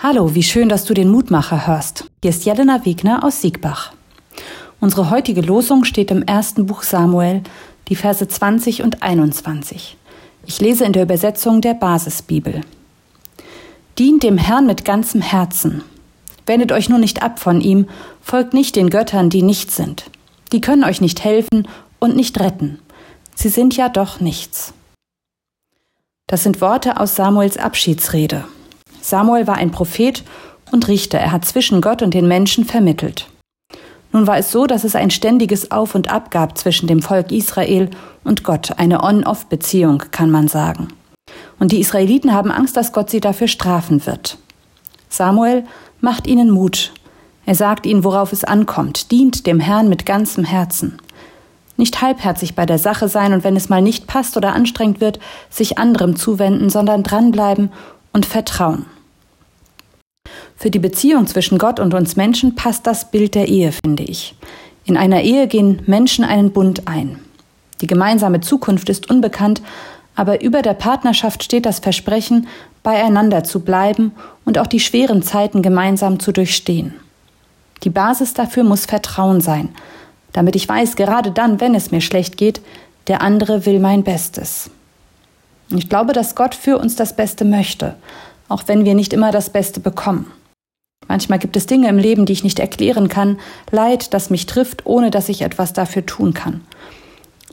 Hallo, wie schön, dass du den Mutmacher hörst. Hier ist Jelena Wegner aus Siegbach. Unsere heutige Losung steht im ersten Buch Samuel, die Verse 20 und 21. Ich lese in der Übersetzung der Basisbibel. Dient dem Herrn mit ganzem Herzen. Wendet euch nur nicht ab von ihm, folgt nicht den Göttern, die nichts sind. Die können euch nicht helfen und nicht retten. Sie sind ja doch nichts. Das sind Worte aus Samuels Abschiedsrede. Samuel war ein Prophet und Richter. Er hat zwischen Gott und den Menschen vermittelt. Nun war es so, dass es ein ständiges Auf und Ab gab zwischen dem Volk Israel und Gott, eine On-Off-Beziehung, kann man sagen. Und die Israeliten haben Angst, dass Gott sie dafür strafen wird. Samuel macht ihnen Mut. Er sagt ihnen, worauf es ankommt, dient dem Herrn mit ganzem Herzen. Nicht halbherzig bei der Sache sein und wenn es mal nicht passt oder anstrengend wird, sich anderem zuwenden, sondern dranbleiben und vertrauen. Für die Beziehung zwischen Gott und uns Menschen passt das Bild der Ehe, finde ich. In einer Ehe gehen Menschen einen Bund ein. Die gemeinsame Zukunft ist unbekannt, aber über der Partnerschaft steht das Versprechen, beieinander zu bleiben und auch die schweren Zeiten gemeinsam zu durchstehen. Die Basis dafür muss Vertrauen sein, damit ich weiß, gerade dann, wenn es mir schlecht geht, der andere will mein Bestes. Ich glaube, dass Gott für uns das Beste möchte, auch wenn wir nicht immer das Beste bekommen. Manchmal gibt es Dinge im Leben, die ich nicht erklären kann, Leid, das mich trifft, ohne dass ich etwas dafür tun kann.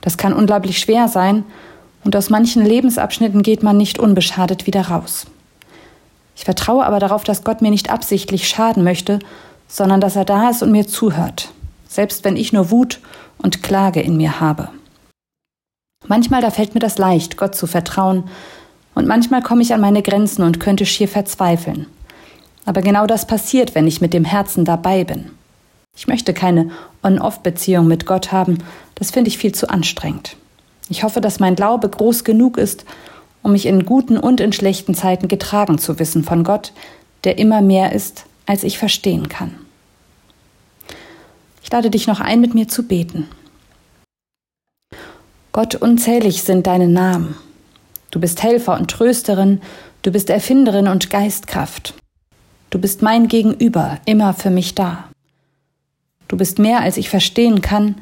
Das kann unglaublich schwer sein, und aus manchen Lebensabschnitten geht man nicht unbeschadet wieder raus. Ich vertraue aber darauf, dass Gott mir nicht absichtlich schaden möchte, sondern dass er da ist und mir zuhört, selbst wenn ich nur Wut und Klage in mir habe. Manchmal da fällt mir das leicht, Gott zu vertrauen, und manchmal komme ich an meine Grenzen und könnte schier verzweifeln. Aber genau das passiert, wenn ich mit dem Herzen dabei bin. Ich möchte keine On-Off-Beziehung mit Gott haben, das finde ich viel zu anstrengend. Ich hoffe, dass mein Glaube groß genug ist, um mich in guten und in schlechten Zeiten getragen zu wissen von Gott, der immer mehr ist, als ich verstehen kann. Ich lade dich noch ein, mit mir zu beten. Gott, unzählig sind deine Namen. Du bist Helfer und Trösterin, du bist Erfinderin und Geistkraft. Du bist mein Gegenüber, immer für mich da. Du bist mehr, als ich verstehen kann.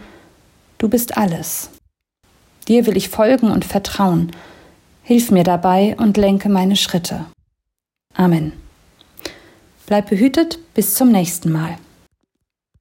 Du bist alles. Dir will ich folgen und vertrauen. Hilf mir dabei und lenke meine Schritte. Amen. Bleib behütet, bis zum nächsten Mal.